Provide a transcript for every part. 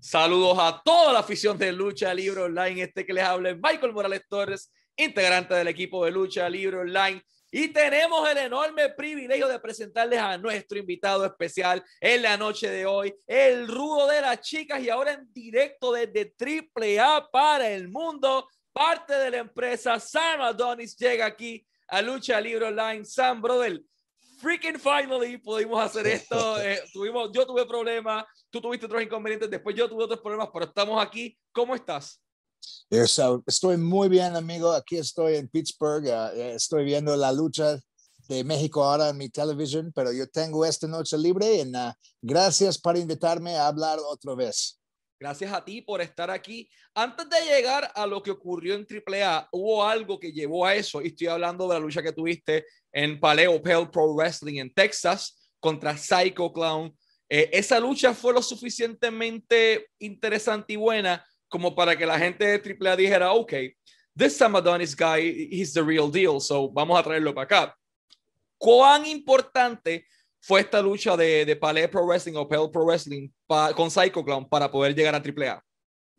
Saludos a toda la afición de Lucha Libre Online. Este que les habla es Michael Morales Torres, integrante del equipo de Lucha Libre Online. Y tenemos el enorme privilegio de presentarles a nuestro invitado especial en la noche de hoy, el rudo de las chicas y ahora en directo desde AAA para el mundo, parte de la empresa Sam Adonis llega aquí a Lucha Libre Online. Sam, brother, freaking finally pudimos hacer esto. Eh, tuvimos, yo tuve problemas, tú tuviste otros inconvenientes, después yo tuve otros problemas, pero estamos aquí. ¿Cómo estás? estoy muy bien, amigo. Aquí estoy en Pittsburgh. Uh, estoy viendo la lucha de México ahora en mi televisión, pero yo tengo esta noche libre uh, gracias por invitarme a hablar otra vez. Gracias a ti por estar aquí. Antes de llegar a lo que ocurrió en AAA, hubo algo que llevó a eso, y estoy hablando de la lucha que tuviste en Paleo Pale Pro Wrestling en Texas contra Psycho Clown. Eh, esa lucha fue lo suficientemente interesante y buena como para que la gente de AAA dijera, ok, this Sam Adonis guy, he's the real deal, so vamos a traerlo para acá. ¿Cuán importante fue esta lucha de, de Palais Pro Wrestling o Pale Pro Wrestling con Psycho Clown para poder llegar a AAA?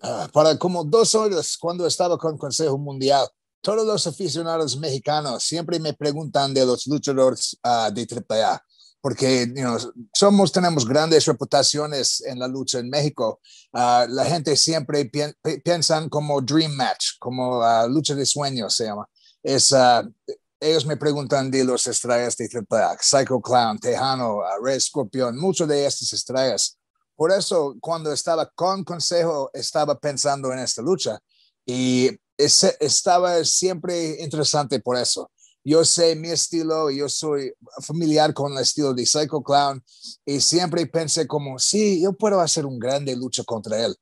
Uh, para como dos horas cuando estaba con Consejo Mundial, todos los aficionados mexicanos siempre me preguntan de los luchadores uh, de AAA porque somos, tenemos grandes reputaciones en la lucha en México. Ah, la gente siempre piensa piensan como Dream Match, como ah, lucha de sueños se llama. Es, ah, ellos me preguntan de los estrellas de AAA, Psycho Clown, Tejano, Red Scorpion, muchos de estas estrellas. Por eso, cuando estaba con Consejo, estaba pensando en esta lucha y estaba siempre interesante por eso yo sé mi estilo, yo soy familiar con el estilo de Psycho Clown y siempre pensé como, sí, yo puedo hacer un grande lucha contra él.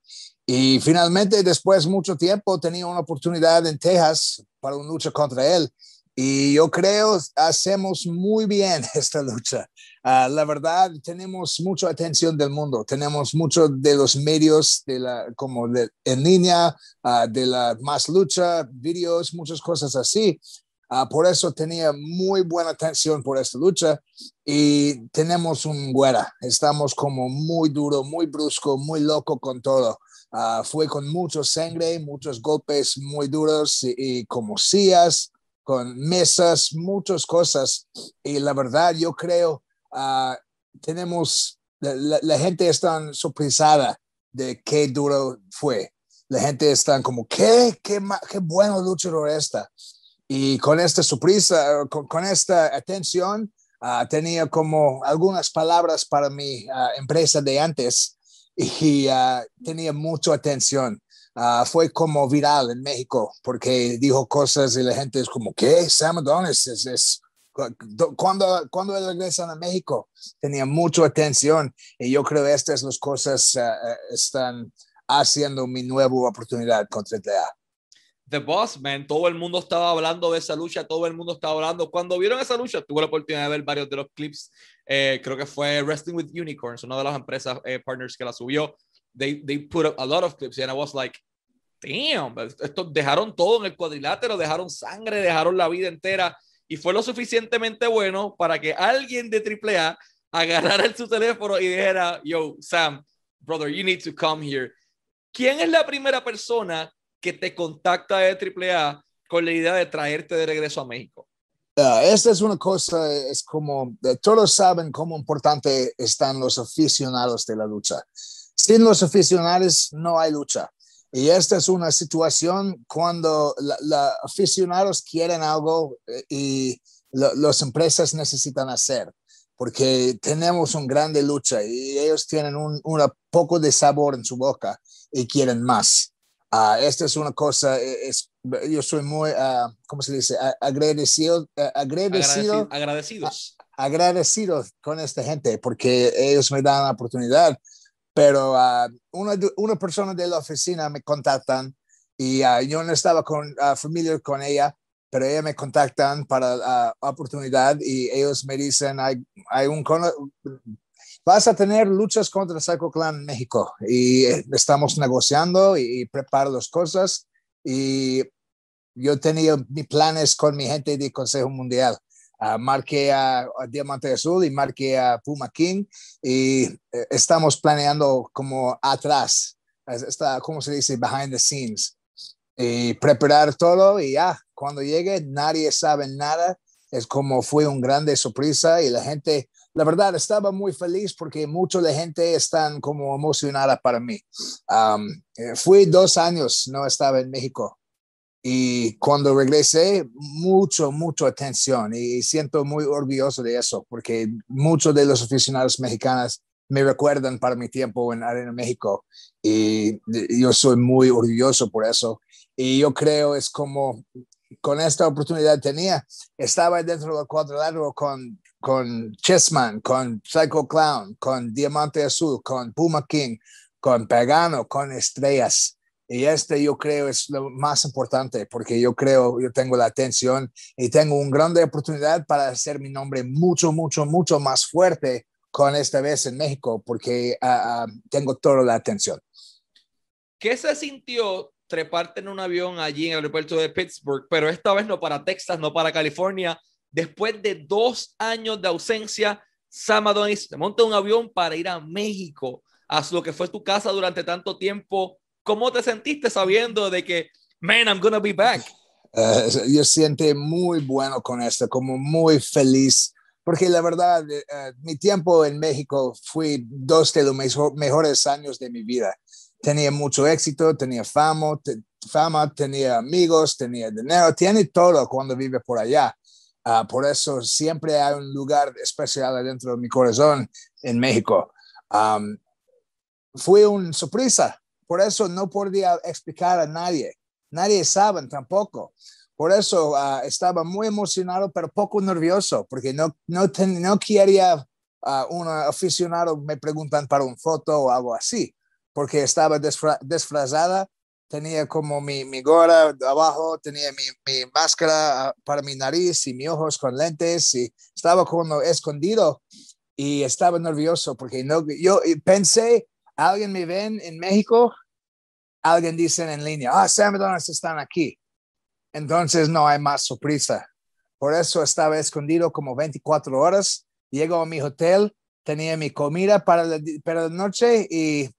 Y finalmente, después de mucho tiempo, tenía una oportunidad en Texas para una lucha contra él. Y yo creo hacemos muy bien esta lucha. Ah, la verdad, tenemos mucha atención del mundo, tenemos mucho de los medios, de la, como de, en línea, uh, de la más lucha, videos, muchas cosas así. Ah, por eso tenía muy buena atención por esta lucha y tenemos un güera. Estamos como muy duro, muy brusco, muy loco con todo. Fue con mucho sangre, muchos golpes muy duros y, como sillas, con mesas, muchas cosas. Y la verdad, yo creo, uh, tenemos, la, gente está sorpresada de qué duro fue. La gente está como, ¿qué? ¿Qué, qué bueno luchador esta? Y con esta sorpresa, con, esta atención, ah, tenía como algunas palabras para mi ah, empresa de antes y tenía mucha atención. Fue como viral en México porque dijo cosas y la gente es como, ¿qué? Sam Adonis es, es cuando, cuando regresan a México, tenía mucha atención y yo creo que estas las cosas están haciendo mi nueva oportunidad contra TEA. The Boss Man, todo el mundo estaba hablando de esa lucha, todo el mundo estaba hablando. Cuando vieron esa lucha, tuve la oportunidad de ver varios de los clips. Eh, creo que fue Wrestling with Unicorns, una de las empresas eh, partners que la subió. They, they put up a lot of clips and I was like, damn, esto dejaron todo en el cuadrilátero, dejaron sangre, dejaron la vida entera y fue lo suficientemente bueno para que alguien de AAA agarrara su teléfono y dijera, yo, Sam, brother, you need to come here. ¿Quién es la primera persona que te contacta de AAA con la idea de traerte de regreso a México? esta es una cosa, es como, todos saben cómo importante están los aficionados de la lucha. Sin los aficionados no hay lucha. Y esta es una situación cuando los aficionados quieren algo eh, y las empresas necesitan hacer, porque tenemos una grande lucha y ellos tienen un, un poco de sabor en su boca y quieren más. Uh, esta es una cosa, e, es, yo soy muy, uh, ¿cómo se dice? Agradecido, agradecido, agradecidos. agradecido con esta gente porque ellos me dan la oportunidad. Pero uh, una, una persona de la oficina me contactan y yo no estaba con familia con ella, pero ella me contactan para la oportunidad y ellos me dicen, hay, hay un vas a tener luchas contra Psycho Clan en México y eh, estamos negociando y, preparo las cosas y yo tenía mis planes con mi gente de Consejo Mundial. Uh, marqué a, Diamante Azul y marqué a Puma King y eh, estamos planeando como atrás está, ¿cómo se dice? Behind the scenes. Y preparar todo y ya, cuando llegue nadie sabe nada. Es como fue un grande sorpresa y la gente, la verdad, estaba muy feliz porque mucha de gente están como emocionada para mí. Um, fui dos años, no estaba en México. Y cuando regresé, mucho, mucho atención y siento muy orgulloso de eso porque muchos de los aficionados mexicanos me recuerdan para mi tiempo en Arena México y yo soy muy orgulloso por eso. Y yo creo es como con esta oportunidad tenía, estaba dentro del cuadrilátero con, con Chessman, con Psycho Clown, con Diamante Azul, con Puma King, con Pagano, con Estrellas. Y este yo creo es lo más importante porque yo creo, yo tengo la atención y tengo una grande oportunidad para hacer mi nombre mucho, mucho, mucho más fuerte con esta vez en México porque uh, uh, tengo toda la atención. ¿Qué se sintió treparte en un avión allí en el aeropuerto de Pittsburgh, pero esta vez no para Texas, no para California? Después de dos años de ausencia, Sam Adonis monta un avión para ir a México, a lo que fue tu casa durante tanto tiempo. ¿Cómo te sentiste sabiendo de que, man, I'm gonna be back? Uh, yo siento muy bueno con esto, como muy feliz porque la verdad, uh, mi tiempo en México fue dos de los mejor, mejores años de mi vida. Tenía mucho éxito, tenía fama, te, fama, tenía amigos, tenía dinero, tiene todo cuando vive por allá. Uh, por eso siempre hay un lugar especial dentro de mi corazón en México. Um, fue una sorpresa, por eso no podía explicar a nadie. Nadie sabe tampoco. Por eso uh, estaba muy emocionado, pero poco nervioso, porque no, no, ten, no quería uh, un aficionado me preguntan para un foto o algo así, porque estaba desfra disfrazada, tenía como mi, mi gorra abajo, tenía mi, mi máscara uh, para mi nariz y mis ojos con lentes y estaba como escondido y estaba nervioso porque no, yo pensé, alguien me ven en México, alguien dice en línea, ah, Sam Donas están aquí entonces no hay más sorpresa. Por eso estaba escondido como 24 horas. Llego a mi hotel, tenía mi comida para la, para la noche y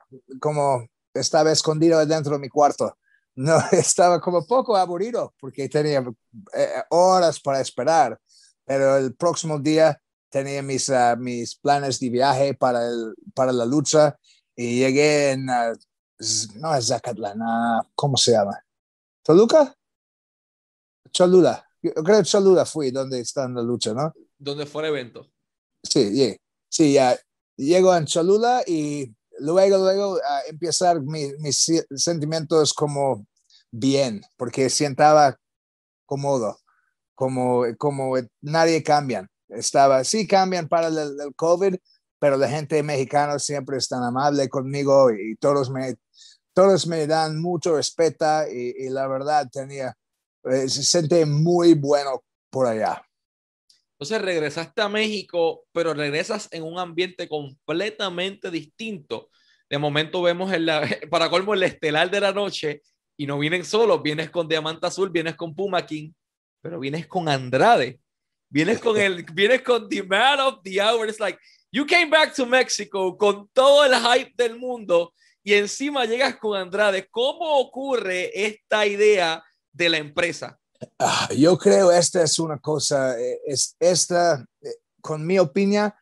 como estaba escondido dentro de mi cuarto. No, estaba como poco aburrido porque tenía eh, horas para esperar, pero el próximo día tenía mis, uh, mis planes de viaje para, el, para la lucha y llegué en, uh, no es Zacatlán, uh, ¿cómo se llama? ¿Toluca? Cholula. Yo creo que Cholula fui donde está en la lucha, ¿no? Donde fue el evento. Sí, yeah. sí, ya. Llego en Cholula y luego, luego uh, empezar mi, mis sentimientos como bien, porque sientaba cómodo, como, como nadie cambian. Estaba, sí cambian para el, el COVID, pero la gente mexicana siempre es tan amable conmigo y todos me, todos me dan mucho respeto y, y la verdad tenía eh, se siente muy bueno por allá. Entonces regresaste a México, pero regresas en un ambiente completamente distinto. De momento vemos en la, para colmo el estelar de la noche y no vienen solos, vienes con Diamante Azul, vienes con Puma King, pero vienes con Andrade, vienes con el, vienes con The Man of the Hour. It's like, you came back to Mexico con todo el hype del mundo y encima llegas con Andrade. ¿Cómo ocurre esta idea de la empresa? Uh, yo creo esta es una cosa, eh, es esta, eh, con mi opinión,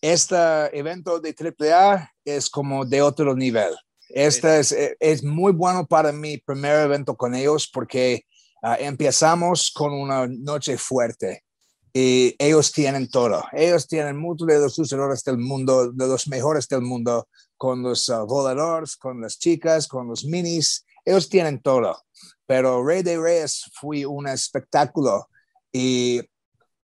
este evento de AAA es como de otro nivel. Este es, eh, es muy bueno para mi primer evento con ellos porque uh, empezamos con una noche fuerte y ellos tienen todo. Ellos tienen muchos de los luchadores del mundo, de los mejores del mundo, con los uh, voladores, con las chicas, con los minis. Ellos tienen todo pero Rey de Reyes fue un espectáculo y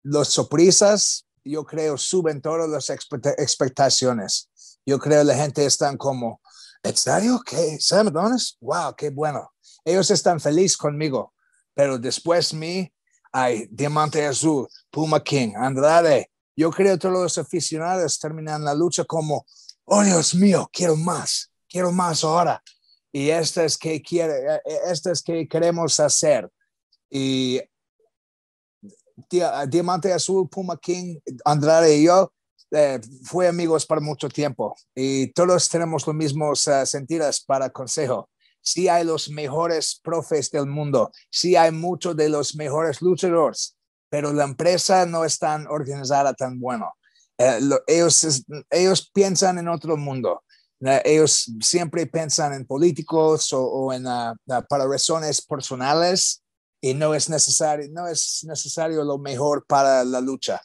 los sorpresas, yo creo, suben todas las expectaciones. Yo creo la gente están como, ¿en serio? ¿Qué? ¿Sam Adonis? ¡Wow! ¡Qué bueno! Ellos están felices conmigo, pero después mí hay Diamante Azul, Puma King, Andrade. Yo creo que todos los aficionados terminan la lucha como, oh Dios mío, quiero más, quiero más ahora y esto es que quiere, eh, esto es que queremos hacer. Y Diamante Azul, Puma King, Andrade y yo eh, fue amigos por mucho tiempo y todos tenemos los mismos uh, sentidos para consejo. Sí hay los mejores profes del mundo, sí hay muchos de los mejores luchadores, pero la empresa no es tan organizada tan bueno. Eh, lo, ellos, ellos piensan en otro mundo. Uh, ellos siempre piensan en políticos o, en, uh, para razones personales y no es necesario, no es necesario lo mejor para la lucha.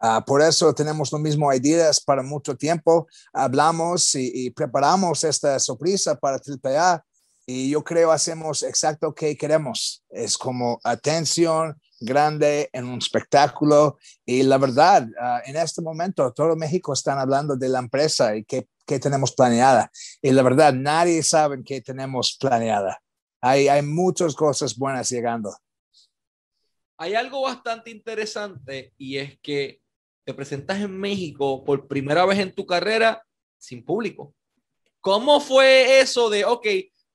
Uh, por eso tenemos lo mismo ideas para mucho tiempo. Hablamos y, y, preparamos esta sorpresa para AAA y yo creo hacemos exacto que queremos. Es como atención grande en un espectáculo y la verdad, uh, en este momento todo México están hablando de la empresa y qué, qué tenemos planeada. Y la verdad, nadie sabe qué tenemos planeada. Hay, hay muchas cosas buenas llegando. Hay algo bastante interesante y es que te presentas en México por primera vez en tu carrera sin público. ¿Cómo fue eso de, ok,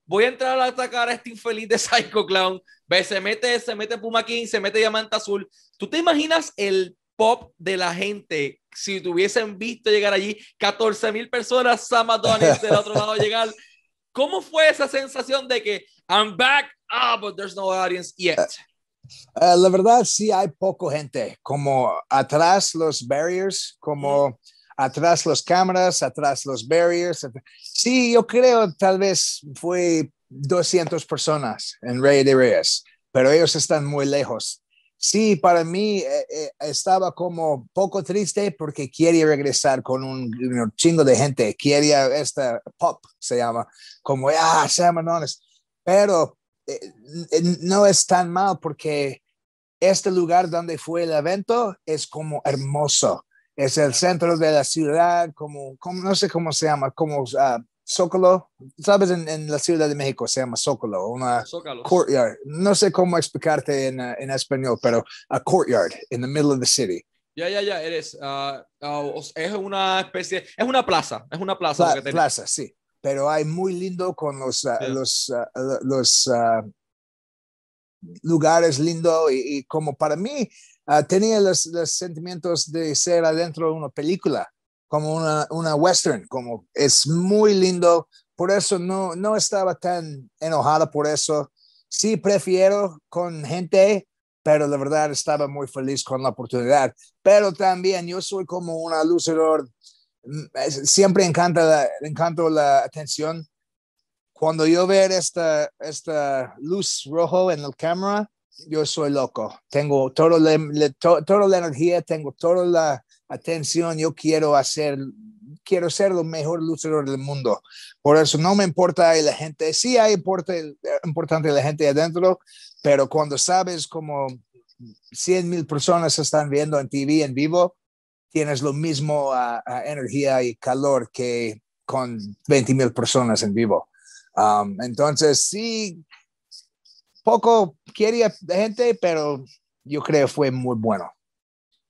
voy a entrar a atacar a este infeliz de Psycho Clown, ve, se mete, se mete Puma King, se mete Diamante Azul? ¿Tú te imaginas el pop de la gente si tuviesen visto llegar allí 14 mil personas, Sam Adonis del otro lado llegar? ¿Cómo fue esa sensación de que I'm back, ah, but there's no audience yet? Uh, la verdad, sí hay poco gente, como atrás los barriers, como mm. Atrás los cámaras, atrás los barriers. Sí, yo creo tal vez fue 200 personas en Rey de Reyes, pero ellos están muy lejos. Sí, para mí eh, eh, estaba como poco triste porque quería regresar con un, un chingo de gente, quería esta pop, se llama, como, ah, Samanones, pero eh, no es tan mal porque este lugar donde fue el evento es como hermoso. Es el centro de la ciudad, como, como no sé cómo se llama, como uh, Zócalo. Sabes, en, en, la Ciudad de México se llama Zócalo, una Zócalos. courtyard. No sé cómo explicarte en, uh, en español, pero a courtyard in the middle of the city. Ya, ya, ya, eres. Uh, uh, es una especie, es una plaza, es una plaza. Pla plaza, sí pero hay muy lindo con los, los, los lugares lindos y, y, como para mí tenía los, sentimientos de ser adentro de una película, como una, una western, como es muy lindo, por eso no, no estaba tan enojada por eso. Sí, prefiero con gente, pero la verdad estaba muy feliz con la oportunidad. Pero también yo soy como una luchador siempre encanta la, encanto la atención. Cuando yo veo esta, esta luz rojo en la cámara, yo soy loco. Tengo todo le, le, to, toda la energía, tengo toda la atención. Yo quiero hacer, quiero ser el mejor luchador del mundo. Por eso no me importa la gente. Sí hay importa, importante la gente adentro, pero cuando sabes como 100 mil personas están viendo en TV en vivo, tienes lo mismo uh, energía y calor que con 20 mil personas en vivo. Um, entonces, sí, poco quería gente, pero yo creo fue muy bueno.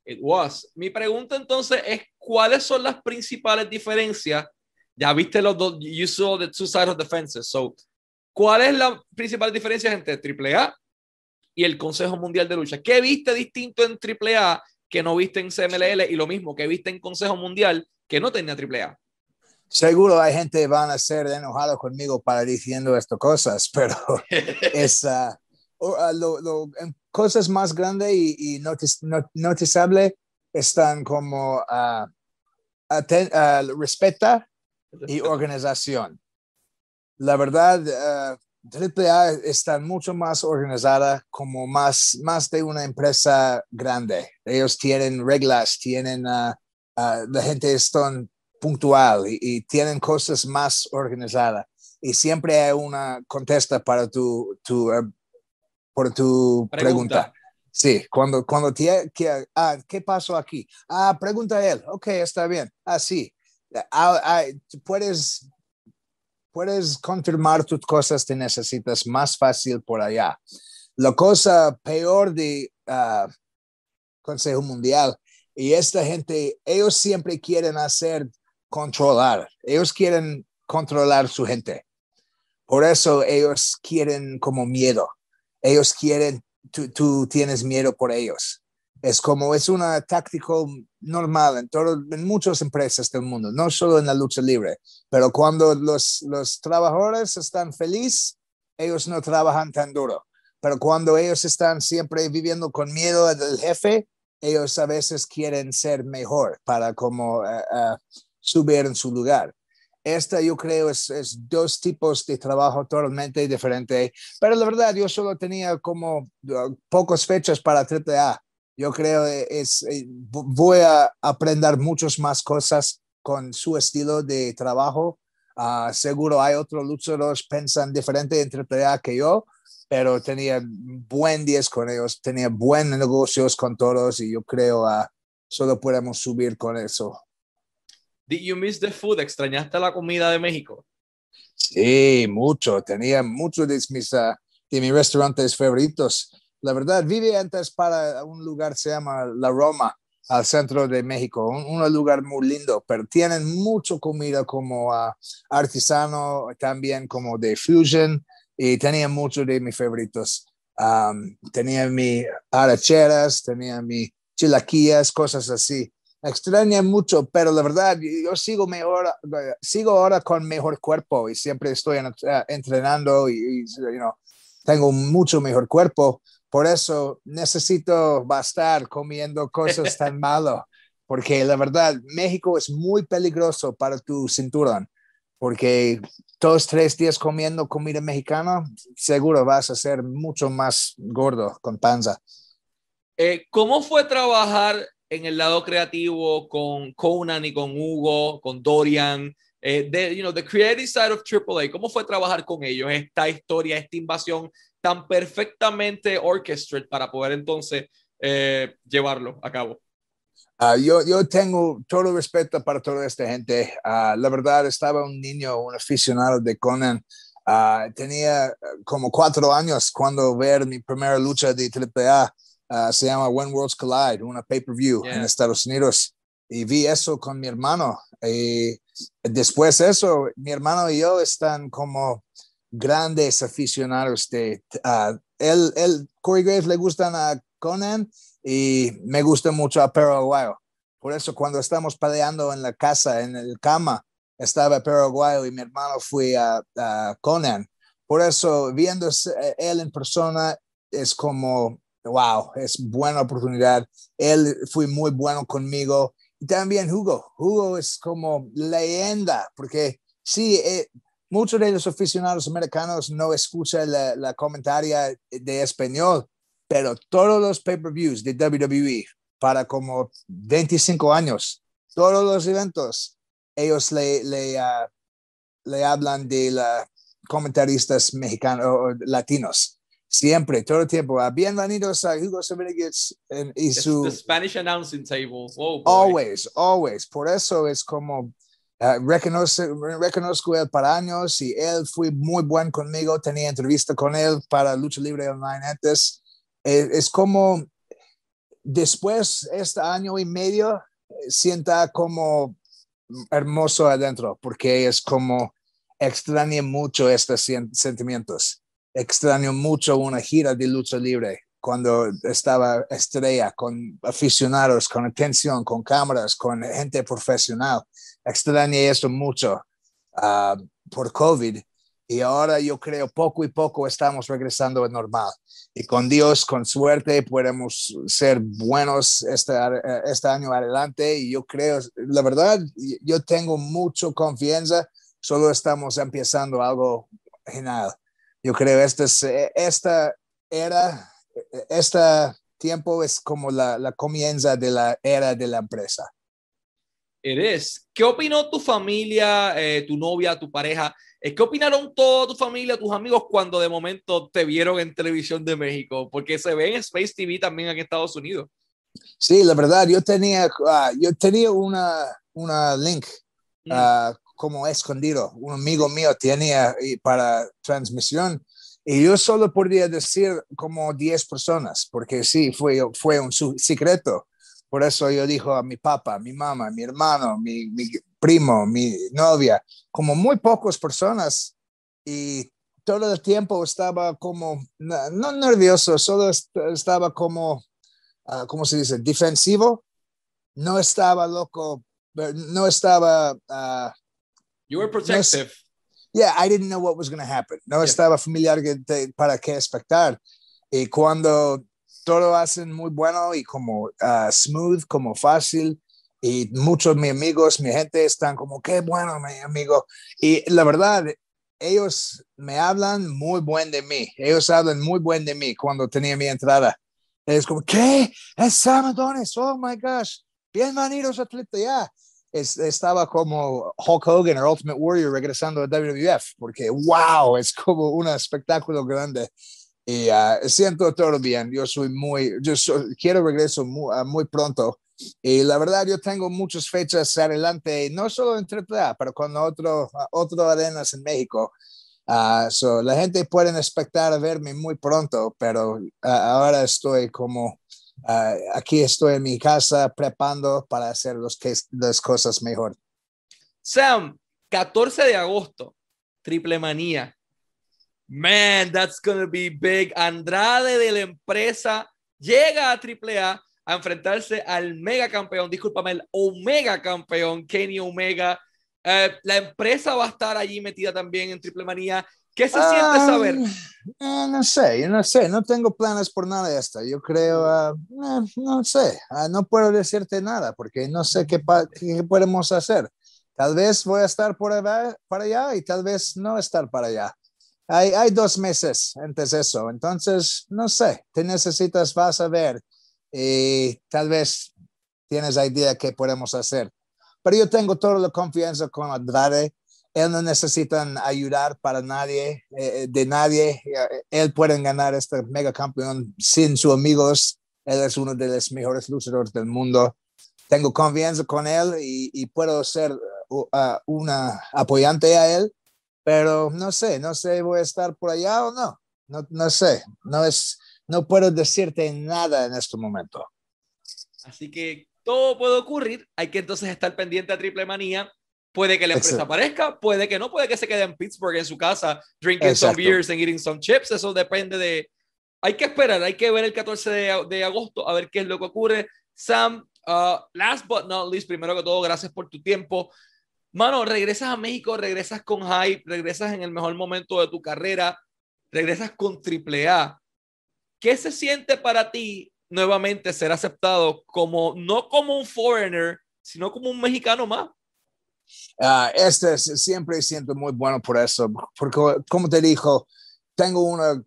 It was. Mi pregunta entonces es, ¿cuáles son las principales diferencias? Ya viste los dos, you saw the two sides of the fences. So, ¿cuál es la principal diferencia entre AAA y el Consejo Mundial de Lucha? ¿Qué viste distinto en AAA que no viste en CMLL y lo mismo que viste en Consejo Mundial que no tenía AAA. Seguro hay gente que van a ser enojados conmigo para diciendo estas cosas, pero es uh, uh, lo, lo, cosas más grandes y, y notiz, not, notizables están como uh, aten, respeta y organización. La verdad, AAA está mucho más organizada, como más, más de una empresa grande. Ellos tienen reglas, tienen, uh, uh, la gente está puntual y, y, tienen cosas más organizadas. Y siempre hay una contesta para tu, tu, uh, por tu pregunta. pregunta. Sí, cuando, cuando te, que, ah, ¿qué pasó aquí? Ah, pregunta a él. Ok, está bien. Ah, sí. Ah, ah, puedes puedes confirmar tus cosas, te necesitas más fácil por allá. La cosa peor de uh, Consejo Mundial y esta gente, ellos siempre quieren hacer controlar, ellos quieren controlar su gente. Por eso ellos quieren como miedo, ellos quieren, tú, tú tienes miedo por ellos. Es como, es una táctico normal en, todo, en muchas empresas del mundo, no solo en la lucha libre, pero cuando los, los trabajadores están felices, ellos no trabajan tan duro. Pero cuando ellos están siempre viviendo con miedo del jefe, ellos a veces quieren ser mejor para como uh, uh, subir en su lugar. Esta yo creo es, dos tipos de trabajo totalmente diferentes, pero la verdad yo solo tenía como uh, pocas fechas para AAA. Yo creo es, eh, voy a aprender muchas más cosas con su estilo de trabajo. Uh, seguro hay otros luchadores que piensan diferente en AAA que yo, pero tenía buen 10 con ellos, tenía buenos negocios con todos y yo creo uh, solo podemos subir con eso. Did you miss the food? ¿Extrañaste la comida de México? Sí, mucho. Tenía muchos de mis, uh, de mis restaurantes favoritos. La verdad, vive antes para un lugar se llama La Roma, al centro de México, un, un lugar muy lindo, pero tienen mucho comida como uh, artesano, también como de fusion, y tenía muchos de mis favoritos. Um, tenía mi aracheras, tenía mi chilaquillas, cosas así extraña mucho, pero la verdad, yo sigo mejor, sigo ahora con mejor cuerpo y siempre estoy en, uh, entrenando y, y you know, tengo mucho mejor cuerpo. Por eso necesito bastar comiendo cosas tan malas, porque la verdad, México es muy peligroso para tu cinturón, porque todos tres días comiendo comida mexicana, seguro vas a ser mucho más gordo con panza. Eh, ¿Cómo fue trabajar en el lado creativo con Conan y con Hugo, con Dorian, eh, de, you know, the creative side of AAA, ¿cómo fue trabajar con ellos esta historia, esta invasión tan perfectamente orchestrated para poder entonces eh, llevarlo a cabo? Uh, yo, yo tengo todo respeto para toda esta gente. Uh, la verdad, estaba un niño, un aficionado de Conan. Uh, tenía como cuatro años cuando ver mi primera lucha de AAA. Uh, se llama When Worlds Collide, una pay-per-view yeah. en Estados Unidos. Y vi eso con mi hermano. Y después de eso, mi hermano y yo están como grandes aficionados de... Uh, él, él, Corey Graves le gustan a Conan y me gusta mucho a Perro Aguayo. Por eso cuando estamos peleando en la casa, en el cama, estaba Perro Aguayo y mi hermano fue a, a Conan. Por eso, viendo él en persona, es como wow, es buena oportunidad. Él fue muy bueno conmigo. Y también Hugo. Hugo es como leyenda, porque sí, eh, muchos de los aficionados americanos no escuchan la, la comentaria de español, pero todos los pay-per-views de WWE para como 25 años, todos los eventos, ellos le, le, uh, le hablan de la comentaristas mexicanos o latinos Siempre, todo el tiempo. Ah, bienvenidos a Hugo Semenigas y su... The Spanish announcing table. Oh, always, always. Por eso es como... Uh, reconoce, reconozco él para años y él fue muy buen conmigo. Tenía entrevista con él para Lucha Libre Online antes. Es, es como después, este año y medio, sienta como hermoso adentro, porque es como extraña mucho estos sentimientos extraño mucho una gira de lucha libre cuando estaba estrella con aficionados, con atención, con cámaras, con gente profesional. Extrañé eso mucho uh, por COVID y ahora yo creo poco y poco estamos regresando a normal. Y con Dios, con suerte, podemos ser buenos este, este año adelante. Y yo creo, la verdad, yo tengo mucha confianza. Solo estamos empezando algo genial yo creo este es, esta era, este tiempo es como la, la comienza de la era de la empresa. Eres. ¿Qué opinó tu familia, eh, tu novia, tu pareja? ¿Qué opinaron toda tu familia, tus amigos cuando de momento te vieron en televisión de México? Porque se ve en Space TV también aquí en Estados Unidos. Sí, la verdad, yo tenía, uh, yo tenía una, una link uh, como escondido. Un amigo mío tenía para transmisión y yo solo podría decir como 10 personas, porque sí, fue, fue un secreto. Por eso yo dijo a mi papá, mi mamá, mi hermano, mi, mi primo, mi novia, como muy pocas personas. Y todo el tiempo estaba como, no nervioso, solo estaba como uh, ¿cómo se dice? Defensivo. No estaba loco, no estaba... Uh, you were protective. No, yeah, I didn't know what was going to happen. No yeah. estaba familiar para qué expectar. Y cuando todo hacen muy bueno y como uh, smooth, como fácil, y muchos de mis amigos, mi gente están como, qué bueno, mi amigo. Y la verdad, ellos me hablan muy buen de mí. Ellos hablan muy buen de mí cuando tenía mi entrada. Es como, ¿qué? Es Sam Adonis. Oh my gosh. Bienvenidos a Triple ya. Es, estaba como Hulk Hogan o Ultimate Warrior regresando a WWF, porque wow, es como un espectáculo grande. Y uh, siento todo bien. Yo soy muy, yo quiero regreso muy, uh, muy pronto y la verdad, yo tengo muchas fechas adelante, no solo en AAA, pero con otro, otro arenas en México. Uh, so, la gente puede expectar a verme muy pronto, pero ahora estoy como uh, aquí estoy en mi casa preparando para hacer los que, las cosas mejor. Sam, 14 de agosto, Triple Manía. Man, that's gonna be big. Andrade de la empresa llega a AAA a enfrentarse al mega campeón, discúlpame, el omega campeón, Kenny Omega. Eh, la empresa va a estar allí metida también en Triple Manía. ¿Qué se siente saber? Eh, no sé, yo no sé, no tengo planes por nada de esto. Yo creo, ah, eh, no sé, ah, no puedo decirte nada porque no sé qué, qué, podemos hacer. Tal vez voy a estar por allá, para allá y tal vez no estar para allá. Hay, hay dos meses antes de eso, entonces, no sé, te necesitas, vas a ver y tal vez tienes idea qué podemos hacer. Pero yo tengo toda la confianza con Andrade. Él no necesita ayudar para nadie, eh, de nadie. Él puede ganar este mega campeón sin sus amigos. Él es uno de los mejores luchadores del mundo. Tengo confianza con él y, puedo ser uh, una apoyante a él, pero no sé, no sé, voy a estar por allá o no. No, no sé, no es, no puedo decirte nada en este momento. Así que todo puede ocurrir. Hay que entonces estar pendiente a Triple Manía. Puede que la empresa aparezca, puede que no, puede que se quede en Pittsburgh en su casa, drinking some beers and eating some chips. Eso depende de. Hay que esperar, hay que ver el 14 de, agosto a ver qué es lo que ocurre. Sam, uh, last but not least, primero que todo, gracias por tu tiempo. Mano, regresas a México, regresas con hype, regresas en el mejor momento de tu carrera, regresas con Triple A. ¿Qué se siente para ti nuevamente ser aceptado como, no como un foreigner, sino como un mexicano más? Uh, este siempre siento muy bueno por eso, porque como te dijo, tengo una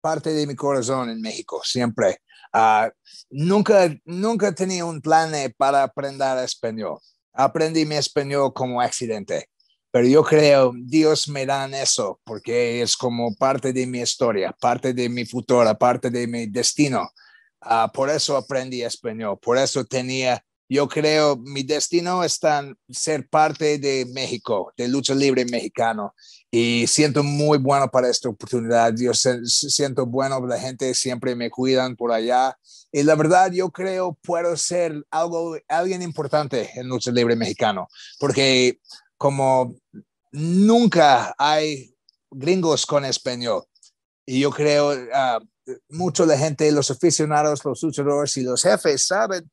parte de mi corazón en México, siempre. Uh, nunca, nunca tenía un plan para aprender español. Aprendí mi español como accidente pero yo creo Dios me da eso porque es como parte de mi historia, parte de mi futuro, parte de mi destino. Uh, por eso aprendí español, por eso tenía, yo creo mi destino está en ser parte de México, de lucha libre mexicano. Y siento muy bueno para esta oportunidad. Yo siento bueno, la gente siempre me cuidan por allá. Y la verdad, yo creo puedo ser algo, alguien importante en lucha libre mexicano, porque como nunca hay gringos con español. Y yo creo uh, mucho la gente, los aficionados, los luchadores y los jefes saben,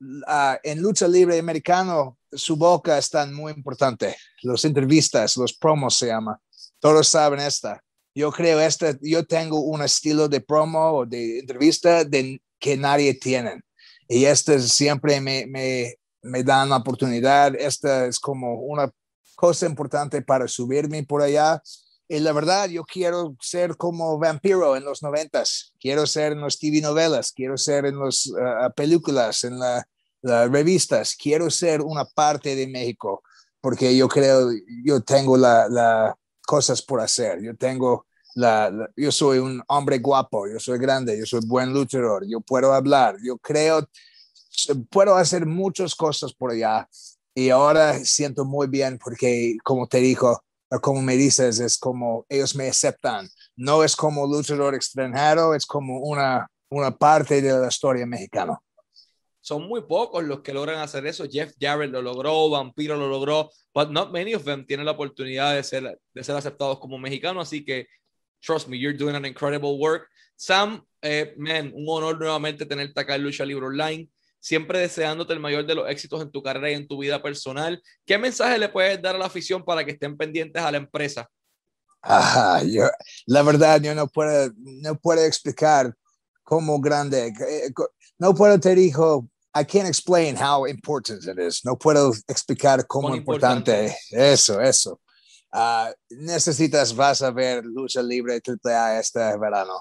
uh, en lucha libre americano, su boca es tan muy importante. Los entrevistas, los promos se llama. Todos saben esta. Yo creo este, yo tengo un estilo de promo o de entrevista de, que nadie tiene. Y este siempre me, me, me dan la oportunidad. Esta es como una cosa importante para subirme por allá. Y la verdad, yo quiero ser como vampiro en los noventas. Quiero ser en los TV novelas, quiero ser en las ah, películas, en las revistas. Quiero ser una parte de México porque yo creo, yo tengo las la cosas por hacer. Yo tengo la, yo soy un hombre guapo, yo soy grande, yo soy buen luchador, yo puedo hablar, yo creo, puedo hacer muchas cosas por allá y ahora siento muy bien porque, como te dijo, como me dices, es como ellos me aceptan. No es como luchador extranjero, es como una, una parte de la historia mexicana. Son muy pocos los que logran hacer eso. Jeff Jarrett lo logró, Vampiro lo logró, but not many of them tienen la oportunidad de ser, de ser aceptados como mexicanos. Así que, trust me, you're doing an incredible work. Sam, eh, man, un honor nuevamente tenerte acá en Lucha Libre Online. Siempre deseándote el mayor de los éxitos en tu carrera y en tu vida personal. ¿Qué mensaje le puedes dar a la afición para que estén pendientes a la empresa? Ah, yo, la verdad, yo no puedo, no puedo explicar cómo grande, eh, no puedo te dijo, I can't explain how important it is. No puedo explicar cómo importante. importante. Eso, eso. Uh, necesitas, vas a ver lucha libre AAA este verano,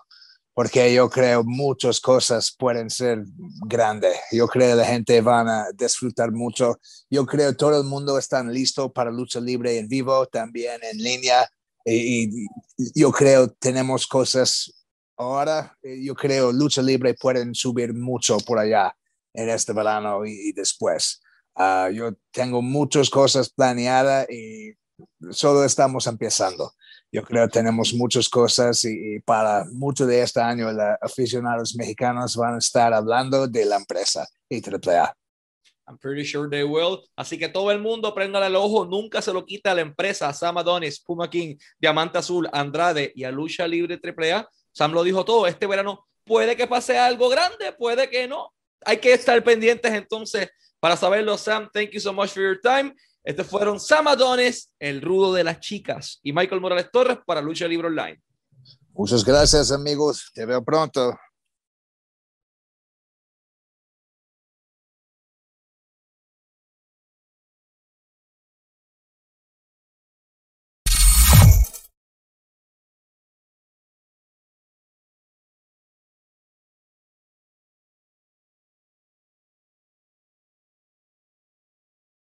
porque yo creo muchas cosas pueden ser grandes. Yo creo la gente van a disfrutar mucho. Yo creo todo el mundo está listo para lucha libre en vivo, también en línea. Y, yo creo tenemos cosas ahora. Yo creo lucha libre pueden subir mucho por allá en este verano y, después. Uh, yo tengo muchas cosas planeadas y solo estamos empezando. Yo creo que tenemos muchas cosas y, para mucho de este año los aficionados mexicanos van a estar hablando de la empresa y AAA. I'm pretty sure they will. Así que todo el mundo prenda el ojo, nunca se lo quita a la empresa. Sam Adonis, Puma King, Diamante Azul, Andrade y a Lucha Libre AAA. Sam lo dijo todo. Este verano puede que pase algo grande, puede que no. Hay que estar pendientes entonces para saberlo. Sam, thank you so much for your time. Estos fueron Sam Adonis, el rudo de las chicas, y Michael Morales Torres para Lucha Libre Online. Muchas gracias, amigos. Te veo pronto.